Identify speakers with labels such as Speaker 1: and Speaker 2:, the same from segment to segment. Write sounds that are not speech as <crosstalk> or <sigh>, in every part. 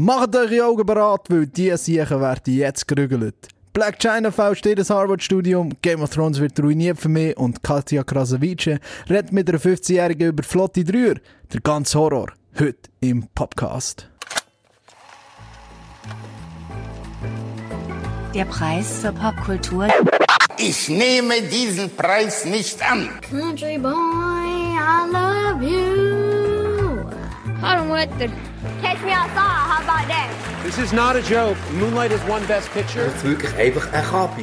Speaker 1: Macht eure Augen bereit, weil die Siechen werden jetzt gerügelt. Black China fälscht jedes Harvard-Studium, Game of Thrones wird ruiniert für mich und Katja Krasavice redet mit einer 15-Jährigen über flotte Dreier. Der ganze Horror, heute im Podcast.
Speaker 2: Der Preis zur Popkultur.
Speaker 3: Ich nehme diesen Preis nicht an.
Speaker 4: Country boy, I love you.
Speaker 5: Hallo Mutter.
Speaker 4: Catch me outside, how about that?
Speaker 6: This is not a joke. Moonlight is one best picture.
Speaker 7: Das ist wirklich einfach ein Kapi.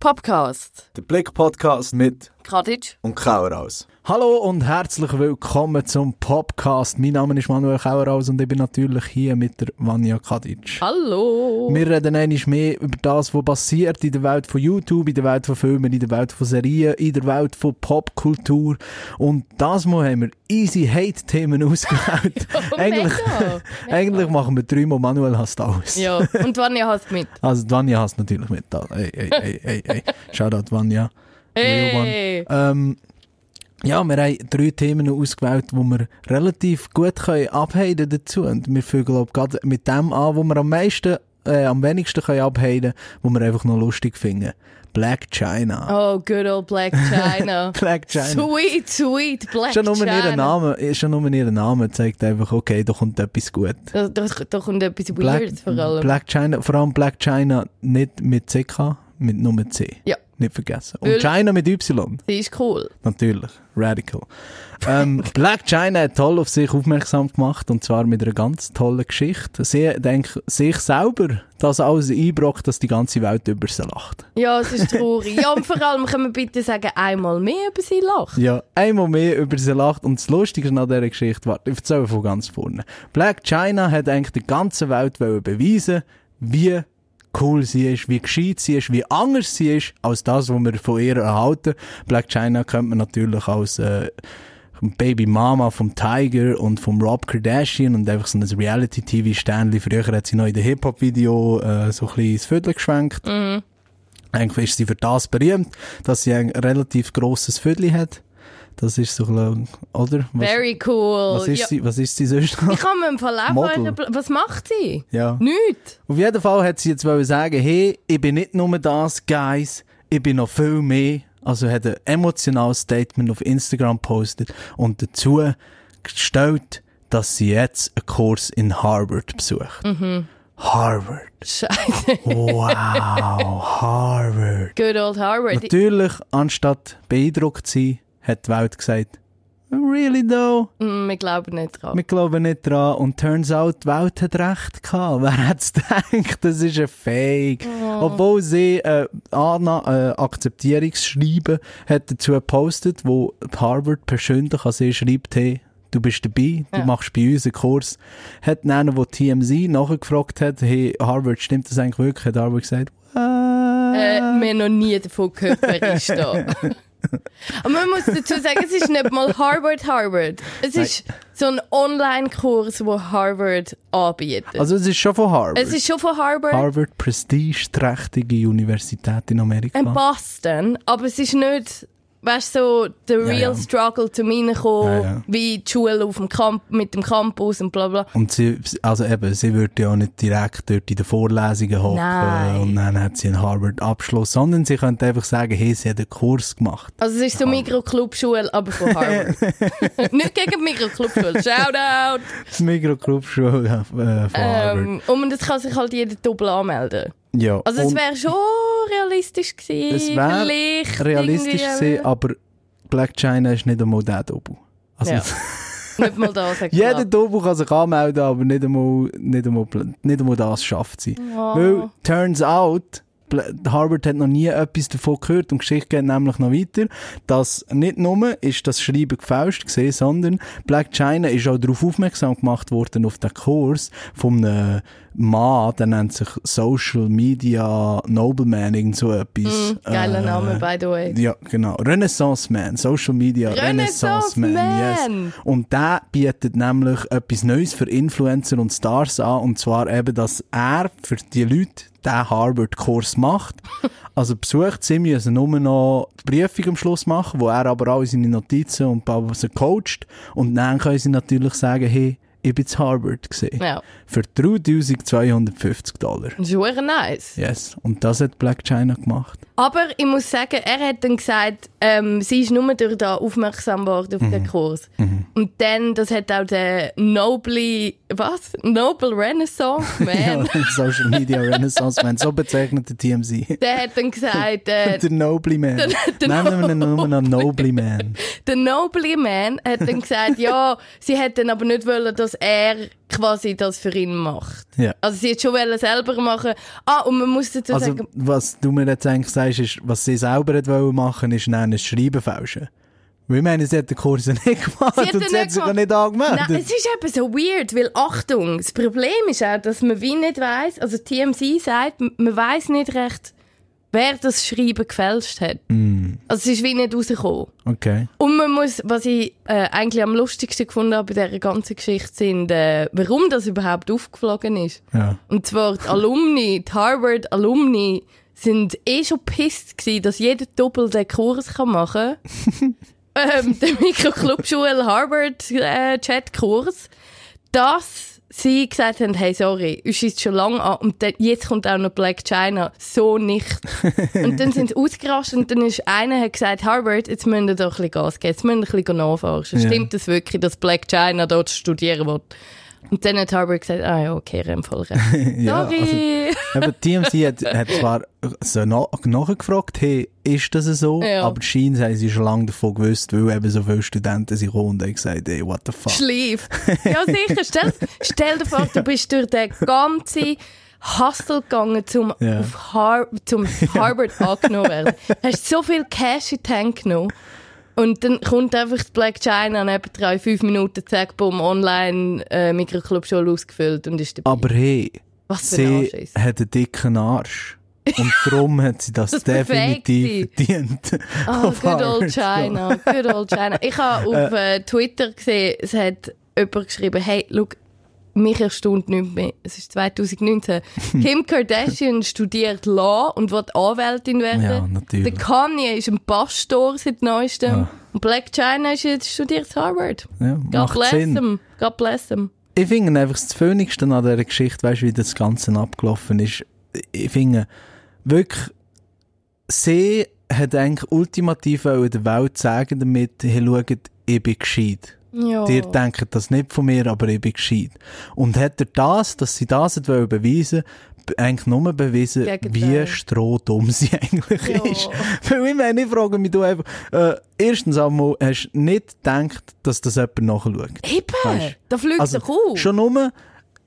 Speaker 8: Podcast.
Speaker 1: Der Blick-Podcast mit
Speaker 8: Kadic.
Speaker 1: und Kaueraus. Hallo und herzlich willkommen zum Podcast. Mein Name ist Manuel Kaueraus und ich bin natürlich hier mit der Vanja Kadic.
Speaker 8: Hallo.
Speaker 1: Wir reden einmal mehr über das, was passiert in der Welt von YouTube, in der Welt von Filmen, in der Welt von Serien, in der Welt von Popkultur. Und das Mal haben wir easy Hate-Themen <laughs> ausgewählt. eigentlich,
Speaker 8: mega.
Speaker 1: eigentlich machen wir dreimal Manuel hasst alles.
Speaker 8: Ja, und Vanja hasst mit. <laughs>
Speaker 1: Also Vanja hasst natürlich mit. Ey, ey, ey, ey, ey. <laughs> Shoutout Vanja. Real one.
Speaker 8: Hey.
Speaker 1: Ähm, ja, wir haben drei Themen ausgewählt, wo wir relativ gut können abheiden dazu. Und wir fangen, glaube ich, gerade mit dem an, wo wir am meisten, äh, am wenigsten können abheiden, wo wir einfach noch lustig finden. Black China.
Speaker 8: Oh, good old Black China. <laughs>
Speaker 1: Black China.
Speaker 8: Sweet, sweet Black
Speaker 1: Schon
Speaker 8: China.
Speaker 1: ihr Name, schon nur ihr Name zeigt einfach, okay, da kommt etwas gut.
Speaker 8: Da, da, da kommt etwas
Speaker 1: Black,
Speaker 8: Weird vor allem.
Speaker 1: Black China, vor allem Black China nicht mit CK, mit Nummer C.
Speaker 8: Ja.
Speaker 1: Nicht vergessen. Und
Speaker 8: Weil-
Speaker 1: China mit Y.
Speaker 8: Sie ist cool.
Speaker 1: Natürlich. Radical. <laughs> ähm, Black China hat toll auf sich aufmerksam gemacht und zwar mit einer ganz tollen Geschichte. Sie denkt sich selber das alles einbrockt, dass die ganze Welt über sie lacht.
Speaker 8: Ja, es ist traurig. ja, und vor allem können wir bitte sagen, einmal mehr über sie lachen.
Speaker 1: Ja, einmal mehr über sie lacht und das Lustige an dieser Geschichte, warte, ich erzähle von ganz vorne. Black China hat eigentlich der ganzen Welt wollen beweisen, wie cool sie ist, wie gescheit sie ist, wie anders sie ist, als das, was wir von ihr erhalten. Black China kennt man natürlich als äh, Baby Mama vom Tiger und vom Rob Kardashian und einfach so ein Reality-TV-Sternli. Früher hat sie noch in den Hip-Hop-Video äh, so ein bisschen ins Viertel geschwenkt. Eigentlich ist sie für das berühmt, dass sie ein relativ grosses Viertel hat. Das ist so, ich, oder? Was,
Speaker 8: Very cool.
Speaker 1: was, ist
Speaker 8: ja.
Speaker 1: sie, was ist sie sonst noch?
Speaker 8: Ich kann mir im Fall auch was macht sie?
Speaker 1: Ja.
Speaker 8: Nichts.
Speaker 1: Auf jeden Fall hat sie jetzt wollen sagen, hey, ich bin nicht nur das, Guys, ich bin noch viel mehr. Also hat ein emotionales Statement auf Instagram postet und dazu gestellt, dass sie jetzt einen Kurs in Harvard besucht. Harvard.
Speaker 8: Scheiße.
Speaker 1: Wow, <laughs> Harvard.
Speaker 8: Good old Harvard.
Speaker 1: Natürlich, anstatt beeindruckt zu sein, hat die Welt gesagt, really though?
Speaker 8: Mm, Wir glauben nicht dran.
Speaker 1: Wir glauben nicht dran. Und turns out, die Welt hat recht gehabt. <laughs> Wer hat's gedacht? Das ist ein Fake. Obwohl sie äh, Anna, äh, Akzeptierungsschreiben hat dazu gepostet, wo Harvard persönlich an sie schreibt, hey, du bist dabei, du
Speaker 8: Ja.
Speaker 1: machst bei uns einen Kurs. Hat einer, wo TMZ nachgefragt hat, hey, Harvard, stimmt das eigentlich wirklich? Hat Harvard gesagt,
Speaker 8: Äh, wir haben noch nie davon gehört, wer ist da. <laughs> Aber man muss dazu sagen, es ist nicht mal Harvard Harvard. Es ist so ein Online-Kurs, wo Harvard anbietet.
Speaker 1: also es ist schon von Harvard.
Speaker 8: es ist schon von Harvard
Speaker 1: Harvard, prestigeträchtige Universität in Amerika.
Speaker 8: in Boston, aber es ist nicht, weißt du, so der real
Speaker 1: ja.
Speaker 8: struggle zum reinkommen,
Speaker 1: Ja,
Speaker 8: wie die Schule auf dem Camp mit dem Campus und bla bla.
Speaker 1: Und sie, also eben, sie würde ja auch nicht direkt dort in den Vorlesungen hocken
Speaker 8: Nein.
Speaker 1: und dann hat sie einen Harvard-Abschluss, sondern sie könnte einfach sagen, hey, sie hat einen Kurs gemacht.
Speaker 8: Also es ist so Mikro-Clubschule, aber von Harvard. <laughs> nicht gegen die Mikro-Clubschule. Shoutout!
Speaker 1: Das Mikroclub-Schule äh, von Harvard.
Speaker 8: Ähm, und das kann sich halt jeder doppelt anmelden.
Speaker 1: Ja.
Speaker 8: Also es wäre schon realistisch gewesen.
Speaker 1: es wäre realistisch gewesen, aber Black China ist nicht einmal der Doppel. Also,
Speaker 8: Ja. <laughs> Nicht mal das
Speaker 1: Jeder. Doppel kann sich anmelden, aber nicht einmal, nicht einmal, nicht einmal das schafft sie.
Speaker 8: Oh.
Speaker 1: Weil, turns out, Harvard hat noch nie etwas davon gehört und die Geschichte geht nämlich noch weiter, dass nicht nur ist das Schreiben gefälscht gesehen, sondern Black China ist auch darauf aufmerksam gemacht worden auf den Kurs von einem Mann, der nennt sich Social Media Nobleman, irgend so etwas.
Speaker 8: Mm, geiler
Speaker 1: Äh,
Speaker 8: Name, by the way.
Speaker 1: Ja, genau. Renaissance Man, Social Media Renaissance,
Speaker 8: Renaissance
Speaker 1: Man,
Speaker 8: Man.
Speaker 1: yes. Und der bietet nämlich etwas Neues für Influencer und Stars an, und zwar eben, dass er für die Leute den Harvard-Kurs macht. <laughs> Also besucht sie müssen nur noch die Prüfung am Schluss machen, wo er aber alle seine Notizen und Pause coacht. Und dann können sie natürlich sagen, hey, ich bin zu Harvard gesehen.
Speaker 8: Ja.
Speaker 1: Für 3250 Dollar.
Speaker 8: Das ist schon nice.
Speaker 1: Yes. Und das hat Black China gemacht.
Speaker 8: Aber ich muss sagen, er hat dann gesagt, ähm, sie ist nur durch da aufmerksam geworden auf
Speaker 1: Mhm.
Speaker 8: den Kurs. Und dann, das hat auch der Noble, was? Noble Renaissance <laughs>
Speaker 1: Ja,
Speaker 8: Man,
Speaker 1: Social Media Renaissance Man, so bezeichnet der TMZ.
Speaker 8: der hat dann gesagt, äh, <laughs>
Speaker 1: Der Nobly Man.
Speaker 8: der
Speaker 1: Nennen wir ihn nur noch Nobly Man. <laughs>
Speaker 8: der Noble Man hat dann gesagt, ja, sie dann aber nicht wollen, dass er quasi das für ihn macht.
Speaker 1: Ja.
Speaker 8: Also sie hat schon selber machen. Ah, und man muss dazu
Speaker 1: Also,
Speaker 8: sagen,
Speaker 1: was du mir jetzt eigentlich sagst, ist, was sie selber wollen machen, ist dann ein Schreiben fälschen. Weil ich meine, sie hat den Kurs <laughs> nicht gemacht
Speaker 8: Sie
Speaker 1: und sie hat sich
Speaker 8: gemacht.
Speaker 1: nicht angemeldet.
Speaker 8: Nein, es ist eben so weird, weil Achtung, das Problem ist auch, dass man wie nicht weiß, also TMC sagt, man weiß nicht recht, wer das Schreiben gefälscht hat.
Speaker 1: Mm.
Speaker 8: Also es ist wie nicht rausgekommen.
Speaker 1: Okay.
Speaker 8: Und man muss, was ich äh, eigentlich am lustigsten gefunden habe bei dieser ganzen Geschichte, sind, äh, warum das überhaupt aufgeflogen ist.
Speaker 1: Ja.
Speaker 8: Und zwar die Alumni, die Harvard Alumni, sind eh schon pisst gewesen, dass jeder Doppel den Kurs kann machen <laughs> ähm, der Mikroclubschule Harvard äh, dass sie gesagt haben, hey, sorry, uns ist schon lange an und dann- jetzt kommt auch noch Black China. So nicht. <laughs> und dann sind sie ausgerastet und dann ist einer hat gesagt, Harvard, jetzt müssen wir doch ein bisschen Gas geben, jetzt müssen wir ein bisschen nachforschen.
Speaker 1: Ja.
Speaker 8: Stimmt das wirklich, dass Black China dort studieren will? Und dann hat Harvard gesagt, ah ja, okay, hat voll recht. <laughs>
Speaker 1: Ja, also,
Speaker 8: Sorry.
Speaker 1: eben, TMZ hat, hat zwar so na, nachgefragt, hey, ist das so?
Speaker 8: Ja.
Speaker 1: Aber scheinbar haben sie schon lange davon gewusst, weil eben so viele Studenten sind gekommen und haben gesagt, hey, what the fuck.
Speaker 8: Schlief. Ja, sicher. Stell, stell dir vor, du bist durch den ganzen Hustle gegangen, zum,
Speaker 1: Ja.
Speaker 8: auf Har zum Harvard angenommen werden. Hast so viel Cash in die Hand genommen. Und dann kommt einfach das Black China neben drei, fünf Minuten, zack, bumm, online, äh, Mikroclub schon ausgefüllt und ist dabei.
Speaker 1: Aber hey,
Speaker 8: Was für ein
Speaker 1: sie
Speaker 8: Arsch ist.
Speaker 1: hat einen dicken Arsch. Und darum hat sie das, <laughs>
Speaker 8: Das
Speaker 1: definitiv verdient. <laughs> Auf
Speaker 8: good old
Speaker 1: Harvard.
Speaker 8: China, good old China. Ich habe <laughs> auf äh, Twitter gesehen, es hat jemand geschrieben, hey, look, mich erstaunt nicht mehr. Es ist 2019. <laughs> Kim Kardashian studiert Law und wird Anwältin werden.
Speaker 1: Ja, natürlich.
Speaker 8: Der Kanye ist ein Pastor seit neuestem.
Speaker 1: Ja.
Speaker 8: Und Black China ist jetzt studiert Harvard.
Speaker 1: Ja,
Speaker 8: God
Speaker 1: macht
Speaker 8: bless
Speaker 1: Sinn.
Speaker 8: him. God bless him.
Speaker 1: Ich finde einfach das Phoenixste an dieser Geschichte, weißt du, wie das Ganze abgelaufen ist. Ich finde wirklich, sie hat eigentlich ultimativ wollen der Welt sagen damit, hey, schaut, ich bin gescheit.
Speaker 8: Ja.
Speaker 1: Ihr denkt das nicht von mir, aber ich bin gescheit. Und hat er das, dass sie das wollen beweisen, be- eigentlich nur bewiesen,
Speaker 8: Gegenteil.
Speaker 1: wie strohdumm sie <laughs> eigentlich
Speaker 8: Ja.
Speaker 1: ist. Weil ich meine, ich frage mich da einfach, äh, erstens einmal, hast du nicht gedacht, dass das jemand nachschaut?
Speaker 8: Eben,
Speaker 1: Weisst.
Speaker 8: da fliegt
Speaker 1: Also,
Speaker 8: doch auf.
Speaker 1: schon nur,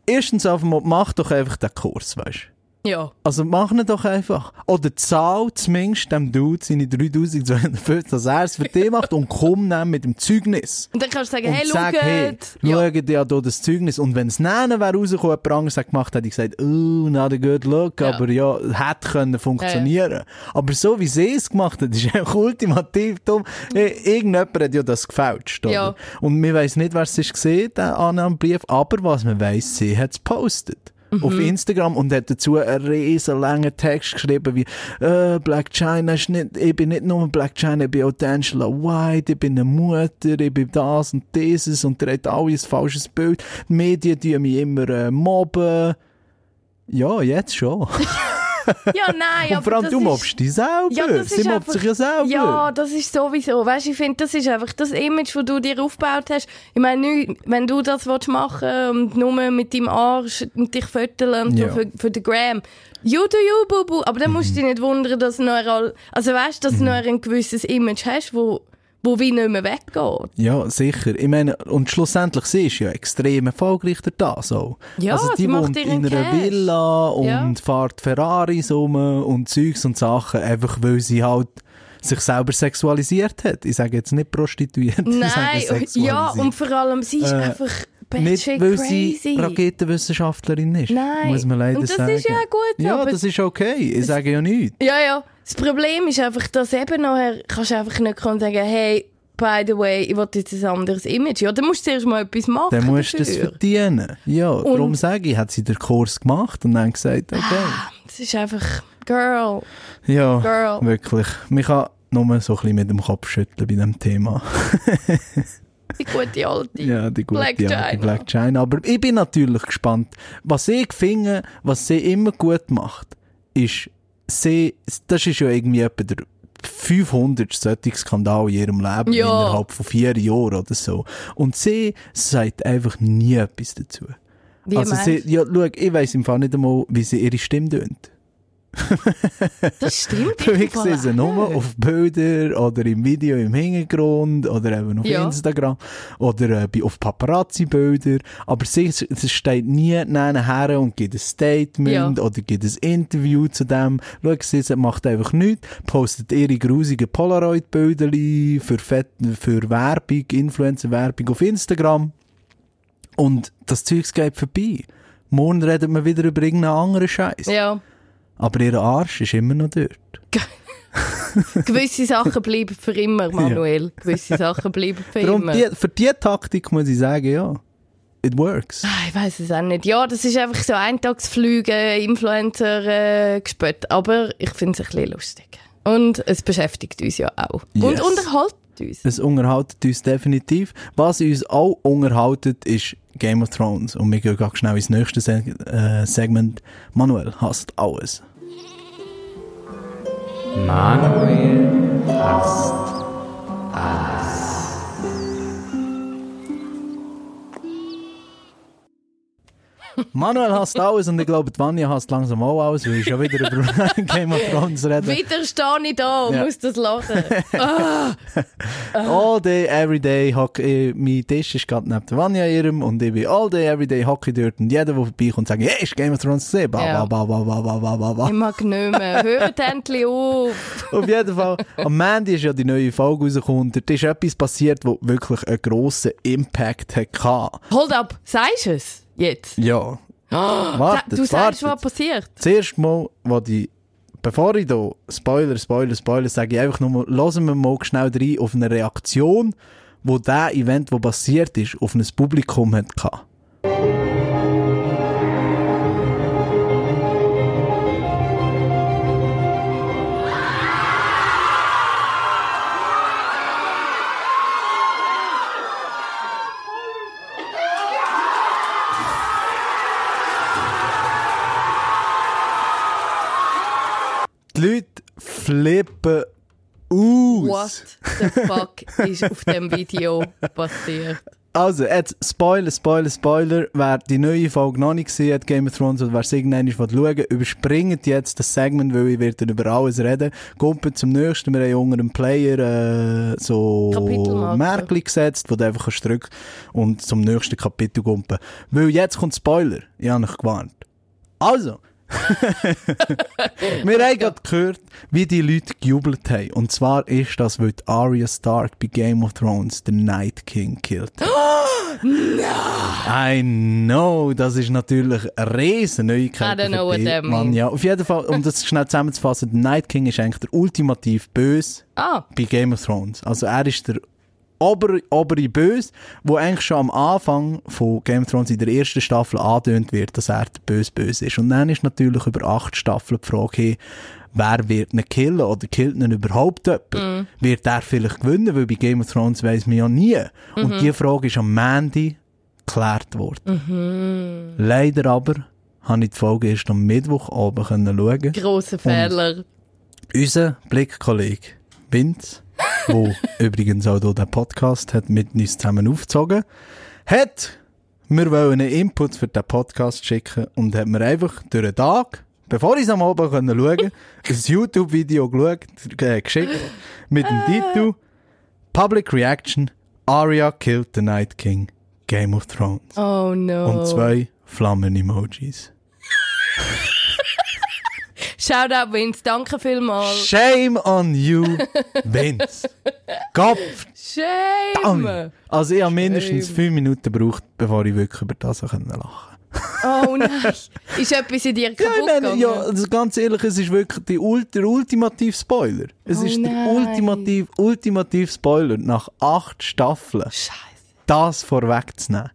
Speaker 1: erstens einmal, mach doch einfach den Kurs, weißt du?
Speaker 8: Ja.
Speaker 1: Also mach ihn doch einfach. Oder zahl zumindest dem Dude seine 3250, dass er es für dich macht und komm dann mit dem Zeugnis.
Speaker 8: Und dann kannst du sagen,
Speaker 1: Und
Speaker 8: hey,
Speaker 1: sag, hey,
Speaker 8: schaut. ja.
Speaker 1: schaut ja hier das Zeugnis. Und wenn es nennen wäre rausgekommen, jemand anderes hat gemacht, hätte ich gesagt, oh, not a good look,
Speaker 8: Ja.
Speaker 1: aber ja, hätte können funktionieren. Aber so wie sie es gemacht hat, <laughs> ist einfach ultimativ dumm. Hey, Irgendjemand hat ja das gefälscht, oder?
Speaker 8: Ja.
Speaker 1: Und wir weiss nicht, wer es gesehen, der Annahmebrief, aber was man weiss, sie hat es gepostet.
Speaker 8: Mhm.
Speaker 1: Auf Instagram und hat dazu einen riesen langen Text geschrieben wie äh, Black China ist nicht, ich bin nicht nur Black China, ich bin auch Angela White, ich bin eine Mutter, ich bin das und dieses und der hat alles falsches Bild. Die Medien die mich immer äh, mobben. Ja, jetzt schon. <laughs>
Speaker 8: Ja, nein, <laughs>
Speaker 1: und
Speaker 8: aber
Speaker 1: vor allem
Speaker 8: das
Speaker 1: du
Speaker 8: ist-
Speaker 1: mobbst dich selber.
Speaker 8: Ja, das
Speaker 1: Sie
Speaker 8: ist
Speaker 1: mobbt sich ja selber.
Speaker 8: Ja, das ist sowieso. Weißt du, ich finde, das ist einfach das Image, das du dir aufgebaut hast. Ich meine, wenn du das willst machen und nur mit deinem Arsch und dich föteln und
Speaker 1: Ja.
Speaker 8: für, für den Gram. You do you, Bubu. Aber dann musst du dich nicht wundern, dass du noch, also weißt, dass du noch ein gewisses Image hast, wo, wo wie nicht mehr weggeht.
Speaker 1: Ja, sicher. Ich meine, und schlussendlich, sie ist ja extrem erfolgreich das auch.
Speaker 8: Ja,
Speaker 1: also die
Speaker 8: macht
Speaker 1: wohnt in einer
Speaker 8: Cash.
Speaker 1: Villa und
Speaker 8: Ja.
Speaker 1: fährt Ferraris rum und Zeugs und Sachen, einfach weil sie halt sich selber sexualisiert hat. Ich sage jetzt nicht prostituiert, <laughs> ich sage
Speaker 8: Nein, ja, und vor allem, sie ist
Speaker 1: Äh,
Speaker 8: einfach
Speaker 1: nicht, weil
Speaker 8: crazy.
Speaker 1: sie Raketenwissenschaftlerin ist.
Speaker 8: Nein.
Speaker 1: Muss man leider
Speaker 8: Und das
Speaker 1: sagen.
Speaker 8: ist ja gut,
Speaker 1: Ja,
Speaker 8: aber-
Speaker 1: das ist okay. Ich sage ja nichts.
Speaker 8: Ja, ja. Das Problem ist einfach, dass eben nachher kannst du einfach nicht kommen und sagen, hey, by the way, ich will jetzt ein anderes Image. Ja, dann musst du zuerst mal etwas machen
Speaker 1: Dann musst du das
Speaker 8: dafür.
Speaker 1: verdienen. Ja, darum sage ich, hat sie den Kurs gemacht und dann gesagt, okay.
Speaker 8: Das ist einfach, Girl.
Speaker 1: Ja,
Speaker 8: Girl.
Speaker 1: wirklich. Man kann nur so ein bisschen mit dem Kopf schütteln bei diesem Thema.
Speaker 8: Die gute alte.
Speaker 1: Ja, die gute
Speaker 8: Black
Speaker 1: ja,
Speaker 8: China.
Speaker 1: Black China. Aber ich bin natürlich gespannt. Was ich finde, was sie immer gut macht, ist, sie, das ist ja irgendwie etwa der 500 solche Skandal in ihrem Leben
Speaker 8: Ja.
Speaker 1: innerhalb von vier Jahren oder so. Und sie sagt einfach nie etwas dazu.
Speaker 8: Wie
Speaker 1: also sie, ja, schau, ich weiss im Fall nicht einmal, wie sie ihre Stimme tönt. <laughs>
Speaker 8: Das stimmt. Fall
Speaker 1: sehe sie nur auf Bildern oder im Video im Hintergrund oder eben auf
Speaker 8: Ja.
Speaker 1: Instagram oder äh, auf Paparazzi-Bildern. Aber sie, sie steht nie nachher und gibt ein Statement
Speaker 8: Ja.
Speaker 1: oder gibt ein Interview zu dem. Schau, sie, sie macht einfach nichts, postet ihre grusigen Polaroid-Bilder für, Fett- für Werbung, Influencer-Werbung auf Instagram. Und das Zeug geht vorbei. Morgen redet man wieder über irgendeinen anderen Scheiß.
Speaker 8: Ja.
Speaker 1: Aber ihr Arsch ist immer noch dort. <laughs>
Speaker 8: Gewisse Sachen bleiben für immer, Manuel. Gewisse Sachen bleiben für
Speaker 1: Darum,
Speaker 8: immer.
Speaker 1: die, für diese Taktik muss ich sagen, ja, it works.
Speaker 8: Ah, Ich weiß es auch nicht. Ja, das ist einfach so Eintagsflüge, Influencer äh, gespött. Aber ich finde es ein bisschen lustig. Und es beschäftigt uns ja auch. Und
Speaker 1: Yes.
Speaker 8: Uns.
Speaker 1: Es unterhaltet uns definitiv. Was uns auch unterhaltet, ist Game of Thrones. Und wir gehen ganz schnell ins nächste Se äh, Segment. Manuel hasst alles.
Speaker 6: Manuel hasst
Speaker 1: Manuel hasst alles und ich glaube, die Vanja hasst langsam auch alles, weil ich schon wieder über <laughs> Game of Thrones reden.
Speaker 8: Wieder stehe ich da und
Speaker 1: Ja.
Speaker 8: muss das lachen. <laughs>
Speaker 1: All day, every day, hock, äh, mein Tisch ist gerade neben der Vanja ihrem und ich bin all day, every day hocke ich dort und jeder, der vorbeikommt, sagt, hey, ist Game of Thrones gesehen? Ba,
Speaker 8: Ja.
Speaker 1: ba, ba, ba, ba, ba, ba, ba.
Speaker 8: ich mag nicht mehr. Hört endlich auf. <laughs>
Speaker 1: Auf jeden Fall, am Mandy ist ja die neue Folge rausgekommen. Dort ist etwas passiert, wo wirklich einen grossen Impact hatte.
Speaker 8: Hold up, sagst du es jetzt?
Speaker 1: Ja. <gasps>
Speaker 8: Sa-
Speaker 1: Wartet,
Speaker 8: du sagst, was
Speaker 1: wartet.
Speaker 8: passiert.
Speaker 1: Zuerst mal, wo die, bevor ich da Spoiler, Spoiler, Spoiler sage, ich einfach nur mal, hören wir mal schnell rein auf eine Reaktion, wo der Event, wo passiert ist, auf ein Publikum hat gehabt. Die Leute flippen aus.
Speaker 8: What the fuck ist auf dem Video passiert?
Speaker 1: Also, jetzt Spoiler, Spoiler, Spoiler. Wer die neue Folge noch nicht gesehen hat, Game of Thrones, oder wer es irgendwann schauen, überspringt jetzt das Segment, weil ich werde über alles reden. Kommt zum nächsten. Wir haben unter dem Player äh, so. Märkli gesetzt, wo du einfach drücken und zum nächsten Kapitel kumpen. Weil jetzt kommt Spoiler. Ich habe euch gewarnt. Also. <laughs> Wir haben gerade gehört, wie die Leute gejubelt haben. Und zwar ist das, weil Arya Stark bei Game of Thrones den Night King killt. <gasps> I know, das ist natürlich eine riesen Neuigkeit.
Speaker 8: I don't know what that
Speaker 1: Mann.
Speaker 8: means.
Speaker 1: Ja, auf jeden Fall, um das schnell zusammenzufassen, der Night King ist eigentlich der ultimativ Böse
Speaker 8: Ah,
Speaker 1: bei Game of Thrones. Also er ist der obere, obere Böse, wo eigentlich schon am Anfang von Game of Thrones in der ersten Staffel angedeutet wird, dass er der böse Böse ist. Und dann ist natürlich über acht Staffeln die Frage, hey, wer wird ihn killen oder killt ihn überhaupt jemand? Wird er vielleicht gewinnen? Weil bei Game of Thrones weiss man ja nie. Und die Frage ist am Mandy geklärt worden. Leider aber habe ich die Folge erst am Mittwoch oben schauen.
Speaker 8: grosser Fehler.
Speaker 1: Unser Blickkollege Vince, wo übrigens auch hier den Podcast hat mit uns zusammen aufgezogen, hat mir wollen einen Input für den Podcast schicken und hat mir einfach durch den Tag, bevor ich es am Abend schauen konnte, ein YouTube-Video äh, geschickt mit dem Titel Public Reaction Arya Killed the Night King Game of Thrones.
Speaker 8: Oh no.
Speaker 1: Und zwei Flammen-Emojis.
Speaker 8: Shout out Vince, danke vielmals.
Speaker 1: Shame on you, <laughs> Vince. Kopf
Speaker 8: Shame.
Speaker 1: Damn. Also ich habe mindestens fünf Minuten gebraucht, bevor ich wirklich über das lachen konnte.
Speaker 8: Oh nein. Ist etwas in dir
Speaker 1: Ja,
Speaker 8: kaputt
Speaker 1: meine,
Speaker 8: gegangen?
Speaker 1: ja, also ganz ehrlich, es ist wirklich die Ult der ultimative Spoiler. Es
Speaker 8: Oh
Speaker 1: ist der
Speaker 8: nein.
Speaker 1: ultimativ, ultimativ Spoiler nach acht Staffeln.
Speaker 8: Scheiße.
Speaker 1: Das vorwegzunehmen.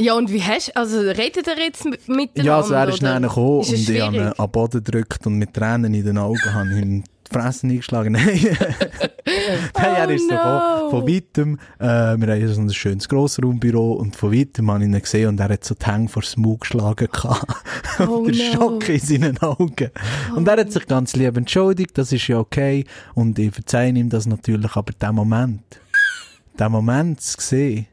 Speaker 8: Ja, und wie hast du, also redet er jetzt mit- miteinander?
Speaker 1: Ja, also er ist dann gekommen und ich habe ihn am Boden gedrückt und mit Tränen in den Augen habe ich ihm die Fresse eingeschlagen. <laughs> Nein, Nein er ist so
Speaker 8: Oh no.
Speaker 1: von, von weitem, äh, wir haben so ein schönes Grossraumbüro und von weitem habe ich ihn gesehen und er hat so die Hänge vor das Maul geschlagen <laughs> gehabt.
Speaker 8: Oh
Speaker 1: und der
Speaker 8: no.
Speaker 1: Schock in seinen Augen. Und er hat sich ganz lieb entschuldigt, das ist ja okay und ich verzeihe ihm das natürlich, aber der Moment, der Moment zu sehen,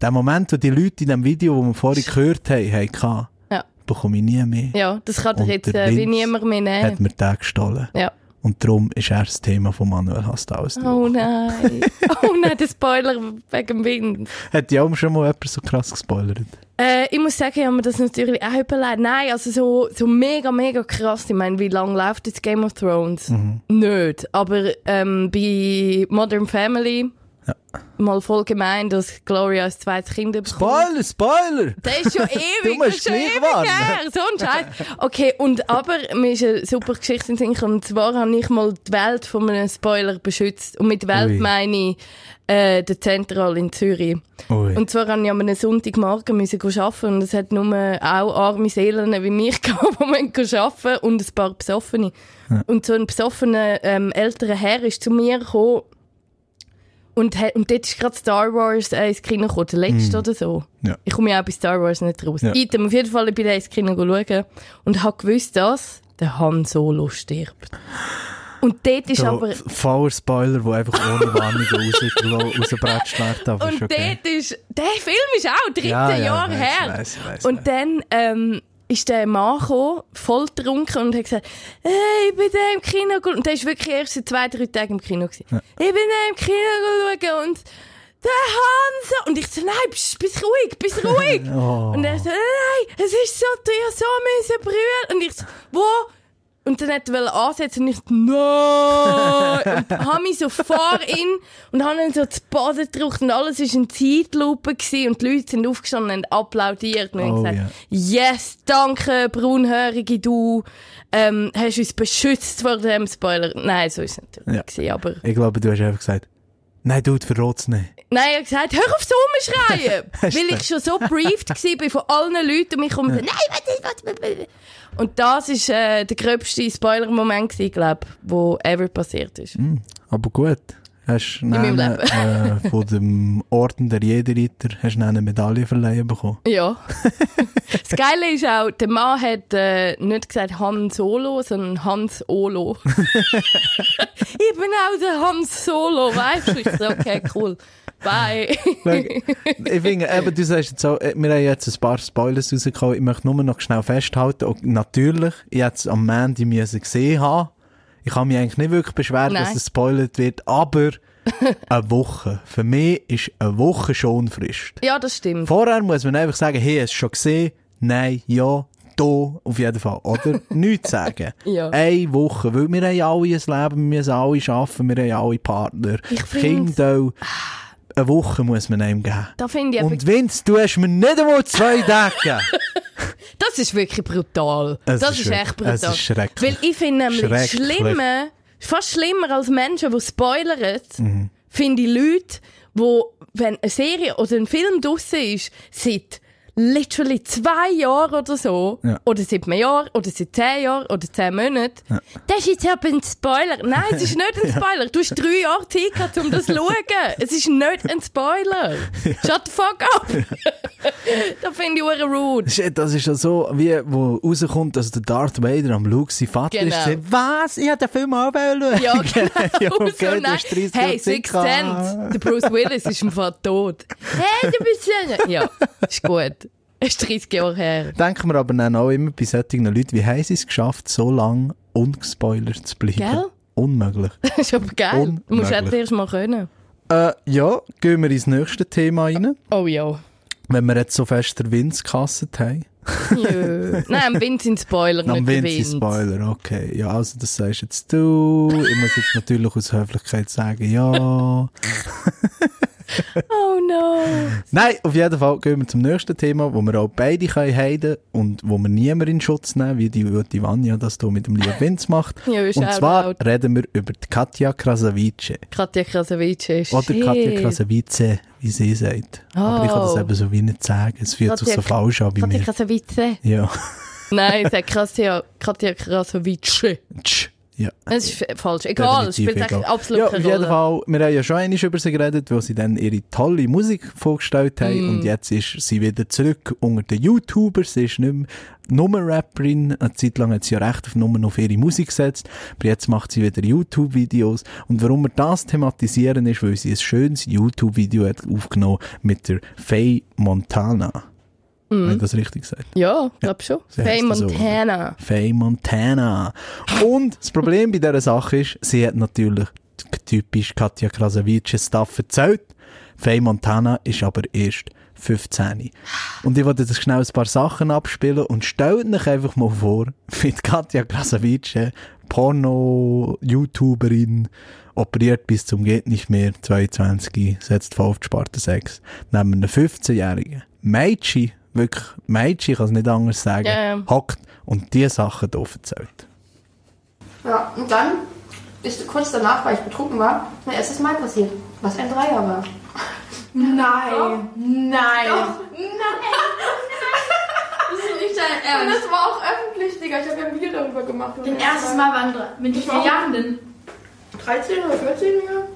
Speaker 1: der Moment, wo die Leute in dem Video, das wir vorhin gehört haben, hatten,
Speaker 8: Ja.
Speaker 1: bekomme ich nie mehr.
Speaker 8: Ja, das kann
Speaker 1: Und
Speaker 8: jetzt äh, wie niemand mehr
Speaker 1: Hat
Speaker 8: nehmen.
Speaker 1: mir den gestohlen.
Speaker 8: Ja.
Speaker 1: Und darum ist er das Thema von Manuel Hastaus.
Speaker 8: Oh nein. <laughs> Oh nein, der Spoiler wegen dem Wind.
Speaker 1: Hat ja auch schon mal jemand so krass gespoilert?
Speaker 8: Äh, ich muss sagen, ich habe mir das natürlich auch überlegt. Nein, also so, so mega, mega krass. Ich meine, wie lange läuft jetzt Game of Thrones?
Speaker 1: Mhm.
Speaker 8: Nicht. Aber ähm, bei Modern Family mal voll gemein, dass Gloria als zweites Kind bekommt.
Speaker 1: Spoiler, Spoiler!
Speaker 8: Der ist schon ewig,
Speaker 1: musst
Speaker 8: das ist schon <laughs> ewig
Speaker 1: warnen.
Speaker 8: her. So ein Scheiß. Okay, und aber mir ist eine super Geschichte in Sinn. Und zwar habe ich mal die Welt von einem Spoiler beschützt. Und mit Welt
Speaker 1: Ui.
Speaker 8: meine ich äh, den Zentral in Zürich.
Speaker 1: Ui.
Speaker 8: Und zwar musste ich am Sonntagmorgen müssen arbeiten und es hat nur auch arme Seelen wie mich <laughs> gehabt, die arbeiten und ein paar Besoffene. Und so ein besoffener ähm, älterer Herr ist zu mir gekommen und, und dort ist gerade Star Wars äh, ins Kino gekommen, der letzte oder so.
Speaker 1: Ja.
Speaker 8: Ich komme ja auch bei Star Wars nicht raus.
Speaker 1: Ja.
Speaker 8: Item, auf jeden Fall, ich bin da ins Kino schauen und habe gewusst, dass der Han Solo stirbt. Und dort ist
Speaker 1: So,
Speaker 8: aber...
Speaker 1: voller Spoiler, der einfach ohne Warnung raus, rausgebratscht wird.
Speaker 8: Und
Speaker 1: okay.
Speaker 8: dort ist, der Film ist auch 13
Speaker 1: Ja, ja,
Speaker 8: Jahre
Speaker 1: weiss,
Speaker 8: her.
Speaker 1: weiss, weiss,
Speaker 8: und
Speaker 1: weiss.
Speaker 8: dann ähm, ist der Mann gekommen, voll getrunken und hat gesagt, hey, ich bin da im Kino ge-" Und der ist wirklich erst seit zwei, drei Tagen im Kino gewesen. Ich bin da im Kino schauen und der Hans. Und ich so, nein, bist, bist ruhig, bist ruhig. <laughs>
Speaker 1: Oh.
Speaker 8: Und er so, nein, es ist so teuer, so müssen brüllen. Und ich so, wo? Und dann hat er ansetzen und ich so, nein! <laughs> und habe mich so vor ihn und habe ihn so zu Boden gedrückt und alles war in Zeitlupe gewesen und die Leute sind aufgestanden und applaudiert und
Speaker 1: Oh,
Speaker 8: gesagt, yes, danke, braunhörige, du ähm, hast uns beschützt vor dem Spoiler. Nein, so ist es natürlich
Speaker 1: Ja.
Speaker 8: gewesen, aber...
Speaker 1: Ich glaube, du hast einfach gesagt, nein, du, verrot's nicht.
Speaker 8: Nein, er hat gesagt, hör auf so rumschreien! <laughs>
Speaker 1: Hast
Speaker 8: weil ich schon so briefed war von allen Leuten um mich herum. so, Nein, warte, warte, warte. Und das war äh, der gröbste Spoiler-Moment, gewesen, glaub, wo ever passiert ist.
Speaker 1: Aber gut. Hast du
Speaker 8: meinem
Speaker 1: dann, äh, von dem Orden der Jederritter hast eine Medaille verleihen bekommen.
Speaker 8: Ja. das Geile ist auch, der Mann hat äh, nicht gesagt Han Solo, sondern Hans Olo. <laughs> ich bin auch der Hans Solo, weißt du? Ich so, okay, cool. Bye.
Speaker 1: Ich finde, eben, du sagst jetzt auch, äh, wir haben jetzt ein paar Spoilers rausgekommen. Ich möchte nur noch schnell festhalten, und natürlich, ich hätte es am müssen gesehen haben. Ich kann mich eigentlich nicht wirklich beschweren,
Speaker 8: Nein.
Speaker 1: dass es spoilert wird, aber <laughs> eine Woche. Für mich ist eine Woche schon Frist.
Speaker 8: ja, das stimmt.
Speaker 1: Vorher muss man einfach sagen, hey, hast du schon gesehen? Nein, ja, da, auf jeden Fall. Oder <laughs> nichts sagen.
Speaker 8: Ja.
Speaker 1: Eine Woche, weil wir haben alle ein Leben, wir müssen alle arbeiten, wir haben alle Partner,
Speaker 8: Ich
Speaker 1: Kinder. Eine Woche muss man einem geben. Und Vince, du hast mir nicht einmal zwei Tage gegeben. <laughs>
Speaker 8: das ist wirklich brutal.
Speaker 1: Es
Speaker 8: das
Speaker 1: ist
Speaker 8: ist, echt
Speaker 1: wirklich- es
Speaker 8: brutal.
Speaker 1: ist schrecklich.
Speaker 8: Weil ich finde nämlich schlimmer, fast schlimmer als Menschen, die spoilern,
Speaker 1: Mhm.
Speaker 8: finde ich Leute, die, wenn eine Serie oder ein Film draussen ist, seit literally zwei Jahren oder so,
Speaker 1: Ja.
Speaker 8: oder seit einem Jahr, oder seit zehn Jahren, oder zehn Monaten, das ist jetzt aber ein Spoiler. Nein, es ist <laughs> nicht ein Spoiler. Du hast drei Jahre Zeit gehabt, um das zu <laughs> schauen. Es ist nicht ein Spoiler. Shut the fuck up. <laughs> <laughs> das finde ich auch rude.
Speaker 1: Das ist ja so, wie wo rauskommt, dass der Darth Vader am Luke sein Vater
Speaker 8: Genau.
Speaker 1: ist. gesagt, Was? Ich hätte den Film auch schauen.
Speaker 8: Ja, <laughs> genau.
Speaker 1: ja, okay,
Speaker 8: so,
Speaker 1: du
Speaker 8: nein.
Speaker 1: hast 30
Speaker 8: Hey,
Speaker 1: gehabt.
Speaker 8: Sense. Der Bruce Willis ist im Fall tot. Hey, du bist ja... Ja, ist gut. Es ist 30 Jahre her.
Speaker 1: Denken wir aber dann auch immer bei solchen Leuten, wie haben sie es geschafft, so lange ungespoilert zu bleiben?
Speaker 8: Gell?
Speaker 1: Unmöglich.
Speaker 8: Das <laughs> ist aber geil. Du musst
Speaker 1: Unmöglich.
Speaker 8: erst mal können.
Speaker 1: Äh, ja, gehen wir ins nächste Thema rein.
Speaker 8: Oh ja.
Speaker 1: Wenn wir jetzt so fest der Vince gehasst haben.
Speaker 8: Nein, am Wind sind Spoiler,
Speaker 1: Am
Speaker 8: nicht
Speaker 1: Vince ist
Speaker 8: Wind.
Speaker 1: Spoiler, okay. Ja, also das sagst jetzt du. Ich muss jetzt natürlich aus Höflichkeit sagen, ja. <laughs> <laughs>
Speaker 8: Oh no.
Speaker 1: Nein, auf jeden Fall gehen wir zum nächsten Thema, wo wir auch beide können heiden und wo wir niemand in Schutz nehmen, wie die gute Vanja das hier mit dem lieben <laughs> Vince macht.
Speaker 8: Ja,
Speaker 1: und zwar reden wir über die Katja Krasavice.
Speaker 8: Katja Krasavice.
Speaker 1: Oder
Speaker 8: Shit.
Speaker 1: Katja Krasavice, wie sie sagt. Aber ich kann das
Speaker 8: Oh.
Speaker 1: eben so wie nicht sagen. Es fühlt sich
Speaker 8: Katja-
Speaker 1: so falsch an bei
Speaker 8: Katja
Speaker 1: mir.
Speaker 8: Krasavice.
Speaker 1: Ja.
Speaker 8: Nein, ich sage Katja, Katja Krasavice.
Speaker 1: Ja.
Speaker 8: Das ist falsch. Egal, es spielt
Speaker 1: egal.
Speaker 8: absolut
Speaker 1: ja,
Speaker 8: keine
Speaker 1: auf jeden
Speaker 8: Rolle.
Speaker 1: Fall, wir haben ja schon einmal über sie geredet, weil sie dann ihre tolle Musik vorgestellt haben
Speaker 8: Mm.
Speaker 1: und jetzt ist sie wieder zurück unter den YouTubers. Sie ist nicht mehr nur Rapperin. Eine Zeit lang hat sie ja recht auf nur auf ihre Musik gesetzt, aber jetzt macht sie wieder YouTube-Videos. Und warum wir das thematisieren ist, weil sie ein schönes YouTube-Video hat aufgenommen mit der Faye Montana. Habe ich das richtig gesagt?
Speaker 8: Ja, ich glaube schon.
Speaker 1: Sie
Speaker 8: Faye
Speaker 1: das so,
Speaker 8: Montana.
Speaker 1: Faye Montana. Und das Problem bei dieser Sache ist, sie hat natürlich typisch Katja Krasavice-Stuff erzählt. Faye Montana ist aber erst 15. Und ich wollte jetzt schnell ein paar Sachen abspielen und stellt euch einfach mal vor, wie die Katja Krasavice, Porno-YouTuberin, operiert bis zum geht nicht mehr, 22, setzt voll auf die Sparte 6, neben einem 15-jährigen Mädchen, wirklich Mädchen, ich kann es nicht anders sagen,
Speaker 8: Ja, ja.
Speaker 1: hockt und diese Sachen hier erzählt.
Speaker 5: Ja, und dann ist kurz danach, weil ich betrunken war, mein erstes Mal passiert, was ein Dreier war.
Speaker 7: Nein, nein.
Speaker 5: Das ist nicht dein Ernst. Und das war auch öffentlich, Digga. Ich habe ja ein Video darüber gemacht.
Speaker 7: Dein erstes Mal waren drei. Mit wie vielen Jahren denn?
Speaker 5: 13 oder 14 Jahre?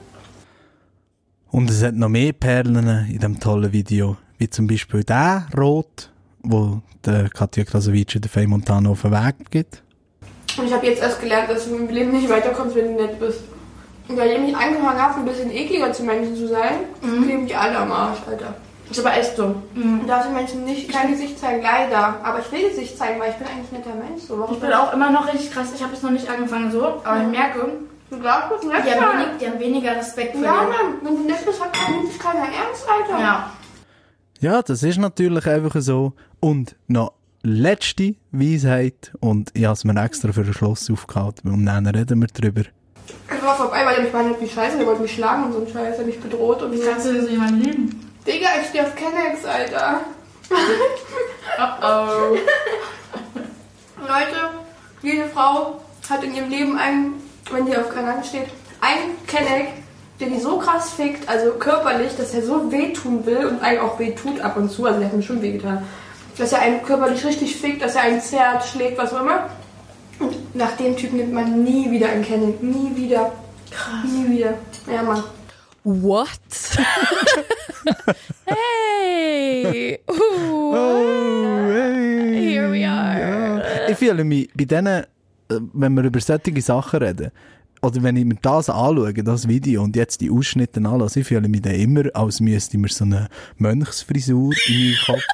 Speaker 1: Und es hat noch mehr Perlen in diesem tollen Video, wie zum Beispiel der Rot, wo der Katja Krasavice der Faye Montana auf den Weg gibt.
Speaker 5: Und ich habe jetzt erst gelernt, dass du im Leben nicht weiterkommst, wenn du nett bist. Und weil ich mich angefangen habe, ein bisschen ekliger zu Menschen zu sein, kleben die alle am Arsch, Alter.
Speaker 7: Ist aber echt so.
Speaker 5: Und darf den Menschen nicht kein Gesicht zeigen, leider. Aber ich will Gesicht zeigen, weil ich bin eigentlich ein netter Mensch. So,
Speaker 7: Ich bin auch immer noch richtig krass. Ich habe es noch nicht angefangen so, aber ich merke,
Speaker 5: Du glaubst, nett
Speaker 7: die haben, wenig, die haben weniger Respekt vor
Speaker 5: Ja,
Speaker 7: dir.
Speaker 5: Mann, wenn du nett bist, hat nimmt dich keiner ernst, Alter.
Speaker 7: Ja.
Speaker 1: Ja, das ist natürlich einfach so. Und noch letzte Weisheit, und ich habe es mir extra für den Schluss aufgehalten, und dann reden wir drüber.
Speaker 5: Ich war vorbei, weil er mich behandelt wie Scheiße, der wollte mich schlagen und so ein Scheiß, er hat mich bedroht und
Speaker 7: Wie
Speaker 5: so.
Speaker 7: kannst du so jemanden lieben?
Speaker 5: Digga, ich stehe auf Kennex, Alter. <laughs>
Speaker 7: Oh. <laughs>
Speaker 5: Leute, jede Frau hat in ihrem Leben einen, wenn die auf Kanal steht, einen Kenneck, der die so krass fickt, also körperlich, dass er so wehtun will und einem auch wehtut ab und zu, also der hat mir schon wehgetan, dass er einen körperlich richtig fickt, dass er einen zerrt, schlägt, was auch immer. Und nach dem Typ nimmt man nie wieder einen Kenneck, nie wieder. Krass. Nie wieder. Ja, Mann.
Speaker 8: What? <laughs> hey! Ooh.
Speaker 1: Oh, hey.
Speaker 8: Here we are.
Speaker 1: Ich fühle mich bei denen, äh, wenn wir über solche Sachen reden, oder wenn ich mir das anschaue, das Video, und jetzt die Ausschnitte anlasse, ich fühle mich dann immer, als müsste ich mir so eine Mönchsfrisur in meinen Kopf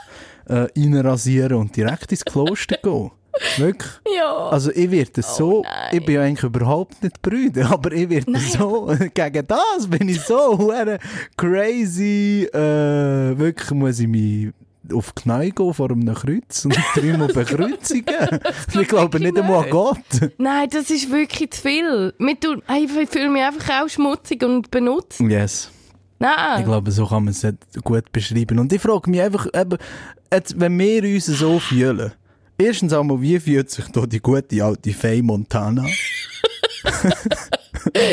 Speaker 1: <laughs> äh, reinrasieren und direkt ins Kloster gehen. Wirklich.
Speaker 8: Ja.
Speaker 1: Also ich werde so,
Speaker 8: nein.
Speaker 1: ich bin ja eigentlich überhaupt nicht Brüder, <laughs> aber ich werde so, gegen das bin ich so <laughs> crazy, äh, wirklich muss ich mich auf die Knie gehen vor einem Kreuz und <laughs> dreimal bekreuzigen. ich glaube nicht einmal an Gott.
Speaker 8: Nein, das ist wirklich zu viel. Ich fühle mich einfach auch schmutzig und benutzt.
Speaker 1: Yes.
Speaker 8: Nein.
Speaker 1: Ich glaube, so kann man es gut beschreiben. Und ich frage mich einfach, eben, jetzt, wenn wir uns so fühlen, erstens einmal, wie fühlt sich da die gute alte Faye Montana? <laughs>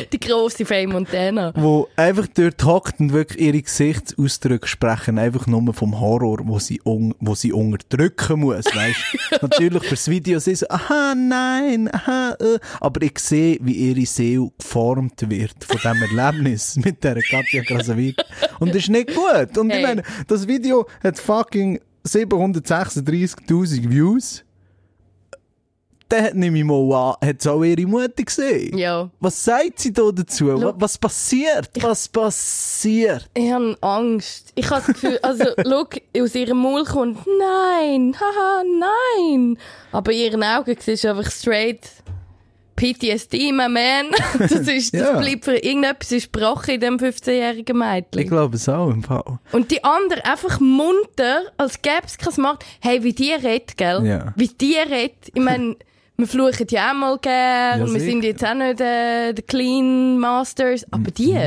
Speaker 1: <laughs>
Speaker 8: Die grosse Faye Montana.
Speaker 1: wo einfach dort hockt und wirklich ihre Gesichtsausdrücke sprechen, einfach nur vom Horror, wo sie, un wo sie unterdrücken muss, weißt <laughs> Natürlich fürs Video sie so, aha, nein, aha, äh. aber ich sehe, wie ihre Seele geformt wird von diesem <laughs> Erlebnis mit der Katja Krasavic. Und das ist nicht gut. Und ich
Speaker 8: Hey.
Speaker 1: meine, das Video hat fucking 736.000 Views. Dann nehme ich mal an, hat es auch ihre Mutter gesehen.
Speaker 8: Ja.
Speaker 1: Was sagt sie da dazu? Wa- Was passiert? Was passiert?
Speaker 8: Ich habe Angst. Ich habe das Gefühl, also, <laughs> schau, aus ihrem Maul kommt, nein, haha, nein. Aber in ihren Augen siehst du einfach straight PTSD, my man. <laughs> Das ist, das
Speaker 1: Ja.
Speaker 8: bleibt für irgendetwas ist gebrochen in dem 15-jährigen Mädchen.
Speaker 1: Ich glaube es auch im Fall.
Speaker 8: Und die andere einfach munter, als gäbe es kein Macht. Hey, wie die redet, gell?
Speaker 1: Ja.
Speaker 8: Wie die redet. Ich meine, <laughs> wir fluchen ja auch mal gern.
Speaker 1: Ja,
Speaker 8: wir
Speaker 1: sicher.
Speaker 8: sind jetzt auch nicht äh, die Clean Masters. Aber die,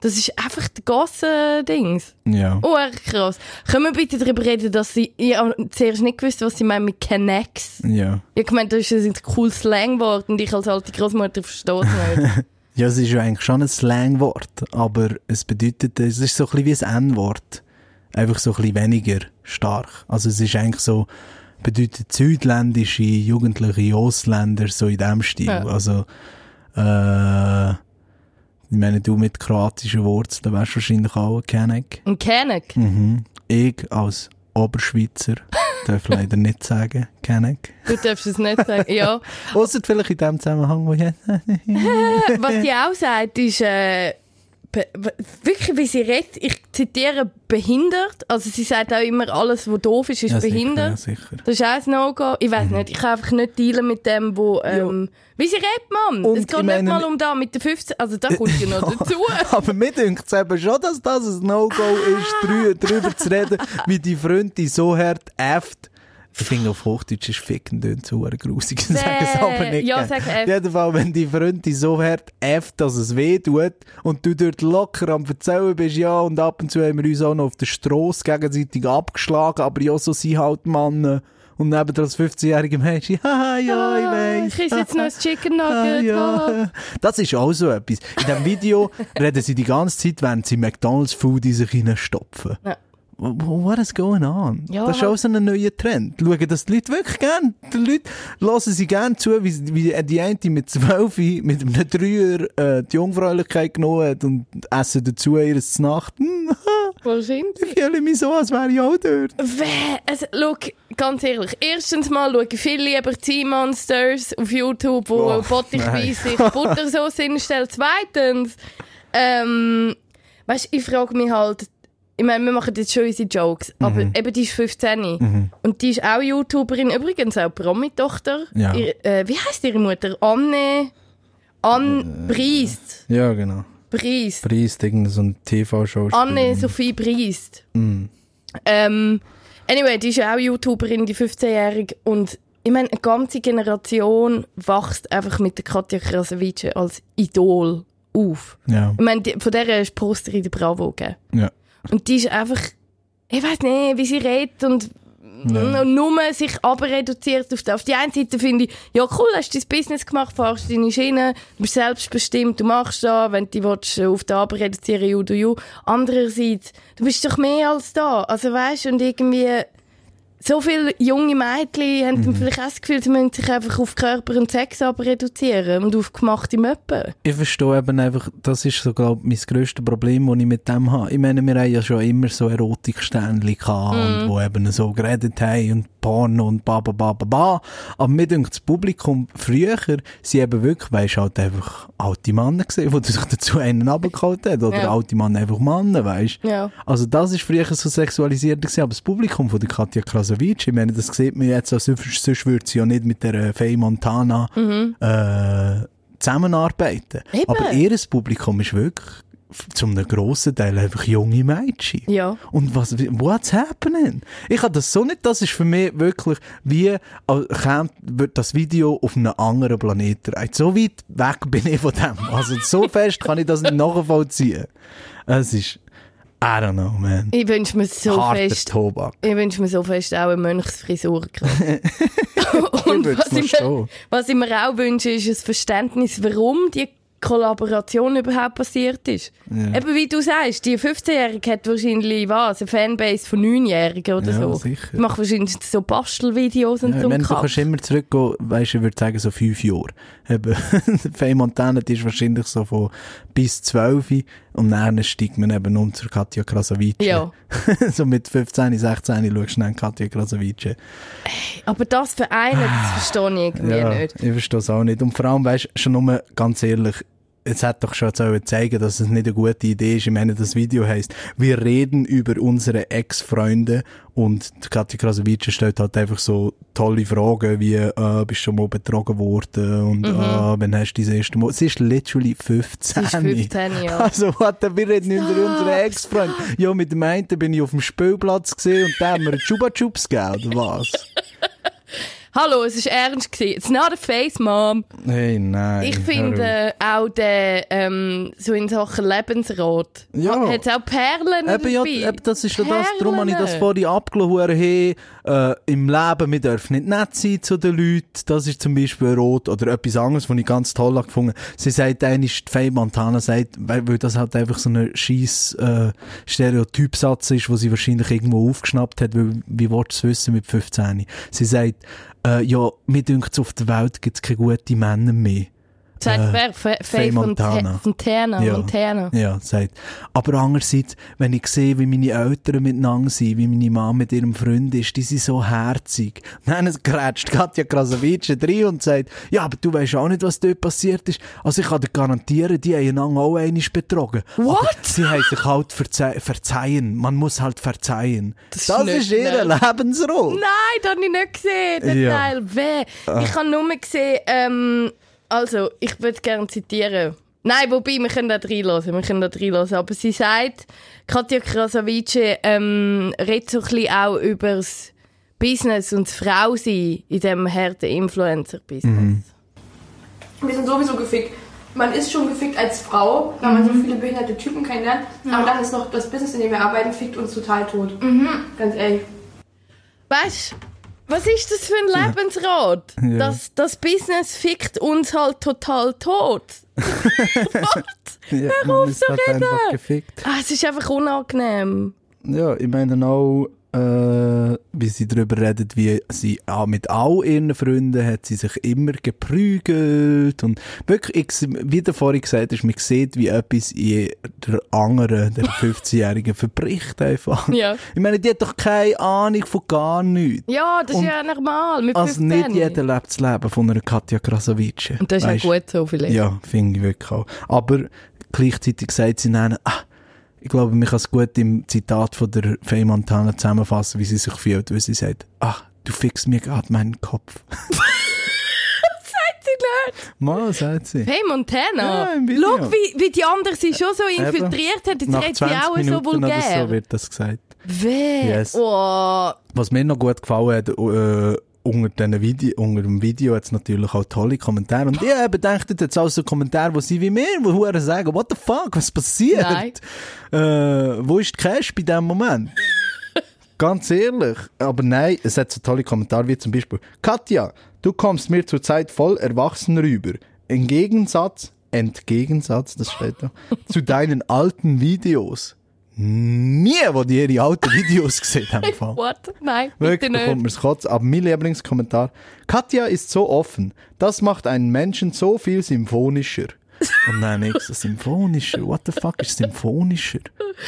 Speaker 8: das ist einfach der Gossen-Dings.
Speaker 1: Ja.
Speaker 8: Oh, krass. Können wir bitte darüber reden, dass sie, ich habe zuerst nicht gewusst, was sie meinen mit Connects.
Speaker 1: Ja.
Speaker 8: Ich gemeint, das ist ein cooles Slangwort und ich als alte Großmutter verstehe es nicht. <laughs>
Speaker 1: Ja, es ist ja eigentlich schon ein Slangwort, aber es bedeutet, es ist so ein bisschen wie ein N-Wort. Einfach so ein bisschen weniger stark. Also es ist eigentlich so, bedeutet südländische, jugendliche Ausländer, so in dem Stil.
Speaker 8: Ja.
Speaker 1: Also, Äh, ich meine, du mit kroatischen Wurzeln wärst wahrscheinlich auch ein Kenneck.
Speaker 8: Ein Kenneck.
Speaker 1: Mhm. Ich als Oberschweizer <laughs> darf leider nicht sagen, Kenneck.
Speaker 8: Du darfst es nicht sagen. Ja. <laughs>
Speaker 1: Ausser vielleicht in dem Zusammenhang, wo ich jetzt... <laughs>
Speaker 8: Was die auch sagt, ist, äh, wirklich, wie sie redet, ich zitiere behindert. Also sie sagt auch immer, alles, was doof ist, ist
Speaker 1: Ja, sicher,
Speaker 8: behindert.
Speaker 1: ja, sicher.
Speaker 8: Das ist auch ein No-Go. Ich weiß nicht, ich kann einfach nicht dealen mit dem, wo, ähm, wie sie redet, Mann.
Speaker 1: Und
Speaker 8: es geht
Speaker 1: ich
Speaker 8: nicht mal um da mit den 15, also da kommt ja noch <laughs> dazu.
Speaker 1: Aber mir dünkt es eben schon, dass das ein No-Go ist, drü darüber zu reden, wie die Freundin so hart äfft. Ich finde, auf Hochdeutsch ist ficken dünn zu grusig. <laughs> Ich sage es aber nicht.
Speaker 8: Ja, sag
Speaker 1: Auf
Speaker 8: äfft.
Speaker 1: jeden Fall, wenn die Freundin so hart äfft, dass es weh tut und du dort locker am Erzählen bist, ja, und ab und zu haben wir uns auch noch auf der Strasse gegenseitig abgeschlagen, aber ja, so sind halt Männer. Und neben das 15-jährige Mädchen, haha, <laughs> ja, ich weiss.
Speaker 8: Ich esse jetzt noch ein Chicken <laughs>
Speaker 1: Ah,
Speaker 8: Nugget. ah.
Speaker 1: ja. Das ist auch so etwas. In diesem Video reden sie die ganze Zeit, während sie McDonalds Food in sich hineinstopfen.
Speaker 8: Ja.
Speaker 1: Wh- wh- What is going on?
Speaker 8: Ja,
Speaker 1: das ist auch so ein neuer Trend. Schauen das die Leute wirklich gern. Die Leute hören sie gern zu, wie, wie die eine mit 12 mit einem Dreier äh, die Jungfräulichkeit genommen hat und essen dazu ihres Nacht. <laughs> Hm,
Speaker 8: Wahrscheinlich.
Speaker 1: ich fühle mich so, als wäre ich auch dort.
Speaker 8: Wer, also, look, ganz ehrlich. Erstens mal schauen viele lieber Tea Monsters auf YouTube, wo
Speaker 1: Oh,
Speaker 8: bottichweise sich Buttersauce <laughs> hinstellen. Zweitens, ähm, weißt, ich frage mich halt, ich meine, wir machen jetzt schon unsere Jokes, aber
Speaker 1: Mhm.
Speaker 8: eben die ist 15 und die ist auch YouTuberin, übrigens auch Promi-Tochter.
Speaker 1: Ja.
Speaker 8: Ihr, äh, wie heißt ihre Mutter? Anne, Anne Briest.
Speaker 1: Ja, genau.
Speaker 8: Briest.
Speaker 1: Preis, irgendein so ein TV-Show.
Speaker 8: Anne-Sophie Briest.
Speaker 1: Mhm.
Speaker 8: Ähm, anyway, die ist ja auch YouTuberin, die 15-Jährige. Und ich meine, eine ganze Generation wächst einfach mit der Katja Krasavice als Idol auf.
Speaker 1: Ja,
Speaker 8: Ich meine, die, von der ist Poster in der Bravo gegeben.
Speaker 1: ja.
Speaker 8: Und die ist einfach, ich weiß nicht, wie sie redet und, und nur sich abreduziert auf die, auf die einen Seite finde ich, ja cool, hast du dein Business gemacht, fahrst deine Schiene, du bist selbstbestimmt, du machst da, wenn du dich willst, auf die Arbeit reduzieren, you do you. Andererseits, du bist doch mehr als da. Also weißt und irgendwie, so viele junge Mädchen haben dann vielleicht auch das Gefühl, sie müssen sich einfach auf Körper und Sex aber reduzieren und auf gemachte Möppen.
Speaker 1: Ich verstehe eben einfach, das ist so, glaube ich, mein grösstes Problem, das ich mit dem habe. Ich meine, wir haben ja schon immer so Erotikständchen gehabt, und wo eben so geredet haben und Porno und ba, ba, ba, ba, ba. Aber mir denkt, das Publikum früher, sie eben wirklich, weisst halt einfach alte Männer gesehen, die sich dazu einen runtergeholt haben. Oder
Speaker 8: Ja.
Speaker 1: alte Männer einfach Männer, weisst
Speaker 8: Ja.
Speaker 1: Also das ist früher so sexualisiert gewesen, aber das Publikum von der Katja Krasavic, ich meine, das sieht man jetzt, also sonst würde sie ja nicht mit der äh, Faye Montana äh, zusammenarbeiten.
Speaker 8: Eben.
Speaker 1: Aber ihr Publikum ist wirklich zum einem grossen Teil einfach junge Mädchen.
Speaker 8: Ja.
Speaker 1: Und was, what's happening? Ich habe das so nicht, das ist für mich wirklich wie, äh, käme, wird das Video auf einem anderen Planeten rein. So weit weg bin ich von dem. Also so fest kann ich das nicht nachvollziehen. Es ist, I don't know, man.
Speaker 8: Ich wünsche mir so
Speaker 1: Harter
Speaker 8: fest,
Speaker 1: Tobak.
Speaker 8: Ich wünsche mir so fest auch eine Mönchsfrisur. <laughs> Und
Speaker 1: würd's
Speaker 8: was ich, mir, was ich mir auch wünsche, ist ein Verständnis, warum die Kollaboration überhaupt passiert ist. Eben wie du sagst, die 15-Jährige hat wahrscheinlich was, eine Fanbase von 9-Jährigen oder
Speaker 1: Ja,
Speaker 8: so.
Speaker 1: sicher.
Speaker 8: Die macht wahrscheinlich so Bastelvideos und
Speaker 1: Ja, ich
Speaker 8: so.
Speaker 1: meine, du kannst immer zurückgehen, weißt du, ich würde sagen, so fünf Jahre. Eben, <laughs> Faye Montana, ist wahrscheinlich so von bis zwölf und dann steigt man eben um zur Katja Krasavice.
Speaker 8: Ja. <laughs>
Speaker 1: so mit 15, 16 schaust du dann Katja Krasavice.
Speaker 8: Aber das für einen, das verstehe ich irgendwie
Speaker 1: Ja,
Speaker 8: nicht.
Speaker 1: ich verstehe es auch nicht. Und vor allem, weißt du, schon nur ganz ehrlich, es hat doch schon zeigen, dass es nicht eine gute Idee ist. Ich meine, das Video heißt, wir reden über unsere Ex-Freunde und Katja Krasavice stellt halt einfach so tolle Fragen wie, äh, bist du schon mal betrogen worden und äh, wann hast du das erste Mal... Sie ist literally 15.
Speaker 8: Mhm. Sie ist 15, ja.
Speaker 1: Also, warte, wir reden über unsere Ex-Freunde. Ja, mit dem einen bin ich auf dem Spielplatz gesehen und der haben mir Chuba Chups gegeben, oder was?
Speaker 8: Hallo, es war ernst. Gewesen. It's not a face, Mom.
Speaker 1: Hey, nein.
Speaker 8: Ich finde auch der, ähm, so in Sachen Lebensrat,
Speaker 1: Ja.
Speaker 8: hat auch Perlen
Speaker 1: Eben, ja,
Speaker 8: dabei.
Speaker 1: eben, das ist ja das, darum habe ich das vorhin abgelassen. Hey, äh, im Leben, wir dürfen nicht nett sein zu den Leuten. Das ist zum Beispiel rot. Oder etwas anderes, was ich ganz toll habe. Sie sagt die Faye Montana sagt, weil, weil das halt einfach so ein scheiß äh, Stereotypsatz ist, wo sie wahrscheinlich irgendwo aufgeschnappt hat, weil, wie willst du es wissen mit 15? Sie sagt, äh, ja, mir dünkt auf der Welt gibt es keine guten Männer mehr.
Speaker 8: Sagt
Speaker 1: Äh,
Speaker 8: wer? Faye
Speaker 1: Faye Montana.
Speaker 8: Fontana.
Speaker 1: Ja.
Speaker 8: Montana.
Speaker 1: Ja, sagt. Aber andererseits, wenn ich sehe, wie meine Eltern miteinander sind, wie meine Mama mit ihrem Freund ist, die sind so herzig. Dann grätscht Katja Krasavice rein und sagt, ja, aber du weißt auch nicht, was dort passiert ist. Also ich kann dir garantieren, die haben einander auch einmal betrogen.
Speaker 8: What?
Speaker 1: Aber sie haben sich halt verze verzeihen. Man muss halt verzeihen. Das,
Speaker 8: ist nicht
Speaker 1: ist ihre. Lebensrolle.
Speaker 8: Nein, das habe ich nicht gesehen, den
Speaker 1: Ja.
Speaker 8: Teil. Weh. Ich habe nur gesehen, ähm, also, ich würde gerne zitieren. Nein, wobei, wir können da reinlassen, wir können da reinlassen. Aber sie sagt, Katja Krasavice ähm, redet so ein bisschen auch über das Business und das Frausein in diesem harten Influencer-Business.
Speaker 5: Wir sind sowieso gefickt. Man ist schon gefickt als Frau, weil man so viele behinderte Typen kennenlernt. Aber dann ist noch das Business, in dem wir arbeiten, fickt uns total tot. Ganz ehrlich.
Speaker 8: Weißt du, was ist das für ein Lebensrat?
Speaker 1: Ja.
Speaker 8: Das, das Business fickt uns halt total tot. <laughs> What?
Speaker 1: Ja,
Speaker 8: Hör auf zu
Speaker 1: halt
Speaker 8: reden! Ah, es ist einfach unangenehm.
Speaker 1: Ja, ich meine auch, äh, wie sie darüber redet, wie sie auch mit all ihren Freunden hat sie sich immer geprügelt und wirklich, ich, wie der vorhin gesagt ist, man sieht, wie etwas in der anderen, der <laughs> 15-Jährigen verbricht einfach.
Speaker 8: Ja.
Speaker 1: Ich meine, die hat doch keine Ahnung von gar nichts.
Speaker 8: Ja, das
Speaker 1: Und-
Speaker 8: ist ja normal. Mit
Speaker 1: Also nicht
Speaker 8: 15.
Speaker 1: jeder lebt das Leben von einer Katja Krasavice.
Speaker 8: Und das ist
Speaker 1: Weisst?
Speaker 8: auch gut so vielleicht.
Speaker 1: Ja, finde ich wirklich auch. Aber gleichzeitig sagt sie dann, ah, ich glaube, man kann es gut im Zitat von der Faye Montana zusammenfassen, wie sie sich fühlt, weil sie sagt, ach, du fixst mir gerade meinen Kopf. <laughs>
Speaker 8: Sagt sie nicht.
Speaker 1: Mal, sagt sie.
Speaker 8: Hey Montana,
Speaker 1: Ja,
Speaker 8: schau, wie, wie die andere sie schon so infiltriert hat. Jetzt redet sie
Speaker 1: 20
Speaker 8: auch so
Speaker 1: Minuten
Speaker 8: vulgär.
Speaker 1: oder so wird das gesagt.
Speaker 8: Weh.
Speaker 1: Yes.
Speaker 8: Oh.
Speaker 1: Was mir noch gut gefallen hat, äh, unter, Video, unter dem Video hat es natürlich auch tolle Kommentare. Und ich habe gedacht, jetzt auch so Kommentare, wo sie wie mir, wo Huren sagen, what the fuck, was passiert? Äh, wo ist die Cash bei diesem Moment? <laughs> Ganz ehrlich. Aber nein, es hat so tolle Kommentare wie zum Beispiel, Katja, du kommst mir zurzeit voll erwachsen rüber. Im Gegensatz, Entgegensatz, das steht da, zu deinen alten Videos. Nie, wo die ihre alten <laughs> Videos gesehen haben.
Speaker 8: What? Nein, bitte
Speaker 1: Wirklich bekommt
Speaker 8: nicht.
Speaker 1: mir's Kotz. Aber mein Lieblingskommentar. Katja ist so offen. Das macht einen Menschen so viel symphonischer. Und dann ich so, symphonischer? What the fuck ist symphonischer?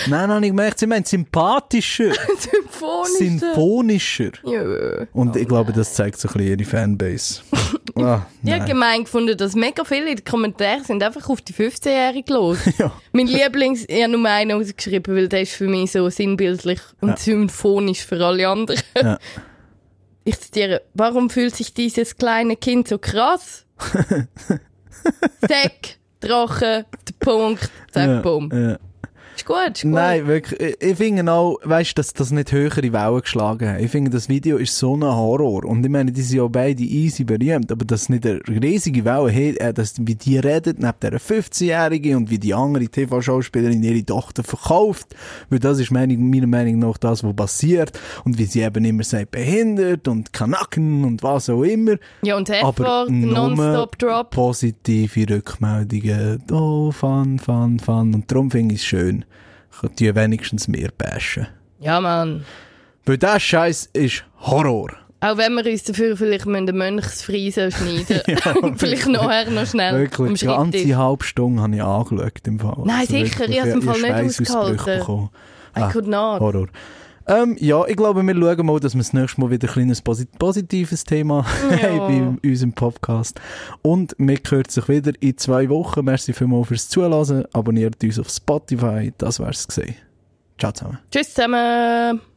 Speaker 1: Nein, nein, ich gemerkt, sie meint sympathischer.
Speaker 8: Symphonische.
Speaker 1: symphonischer.
Speaker 8: Ja.
Speaker 1: Und ich glaube, das zeigt so ein bisschen ihre Fanbase. <laughs> Ah,
Speaker 8: Ich habe
Speaker 1: nein.
Speaker 8: gemein gefunden, dass mega viele in den Kommentaren sind einfach auf die 15-Jährige los. <laughs>
Speaker 1: Ja.
Speaker 8: Mein Lieblings, ich habe nur einen ausgeschrieben, weil der ist für mich so sinnbildlich und
Speaker 1: Ja.
Speaker 8: symphonisch für alle anderen.
Speaker 1: Ja. <laughs>
Speaker 8: Ich zitiere, warum fühlt sich dieses kleine Kind so krass? Zack, Drache, der Punkt, zack,
Speaker 1: Ja, ja.
Speaker 8: Ist gut, ist gut.
Speaker 1: Nein, wirklich. Ich, ich finde auch, weißt du, dass das nicht höhere Wellen geschlagen hat. Ich finde, das Video ist so ein Horror. Und ich meine, die sind ja beide easy berühmt, aber das nicht eine riesige Welle hat, äh, dass, wie die redet, neben dieser 15-Jährigen und wie die andere TV-Schauspielerin ihre Tochter verkauft. Weil das ist meine, meiner Meinung nach das, was passiert. Und wie sie eben immer sagt, behindert und Kanacken und was auch immer.
Speaker 8: Ja, und Effort, Non-Stop-Drop.
Speaker 1: positive Rückmeldungen. Oh, fun, fun, fun. Und darum finde ich es schön. Ich kann wenigstens mehr bashen.
Speaker 8: Ja, Mann.
Speaker 1: Weil der Scheiß ist Horror.
Speaker 8: Auch wenn wir uns dafür vielleicht eine Mönchsfriese schneiden <laughs> müssen. <laughs> vielleicht nachher noch schnell
Speaker 1: Wirklich, die ganze halbe Stunde habe ich angeschaut im Fall.
Speaker 8: Nein, sicher,
Speaker 1: wirklich,
Speaker 8: ich habe es im
Speaker 1: ich
Speaker 8: Fall nicht ausgehalten.
Speaker 1: bekommen.
Speaker 8: I could not.
Speaker 1: Horror. Ähm, ja, ich glaube, wir schauen mal, dass wir das nächste Mal wieder ein kleines posit positives Thema <laughs>
Speaker 8: Ja.
Speaker 1: haben bei unserem Podcast. Und wir hören sich wieder in zwei Wochen. Merci vielmals fürs Zuhören. Abonniert uns auf Spotify. Das wär's gesehen. Ciao zusammen.
Speaker 8: Tschüss zusammen.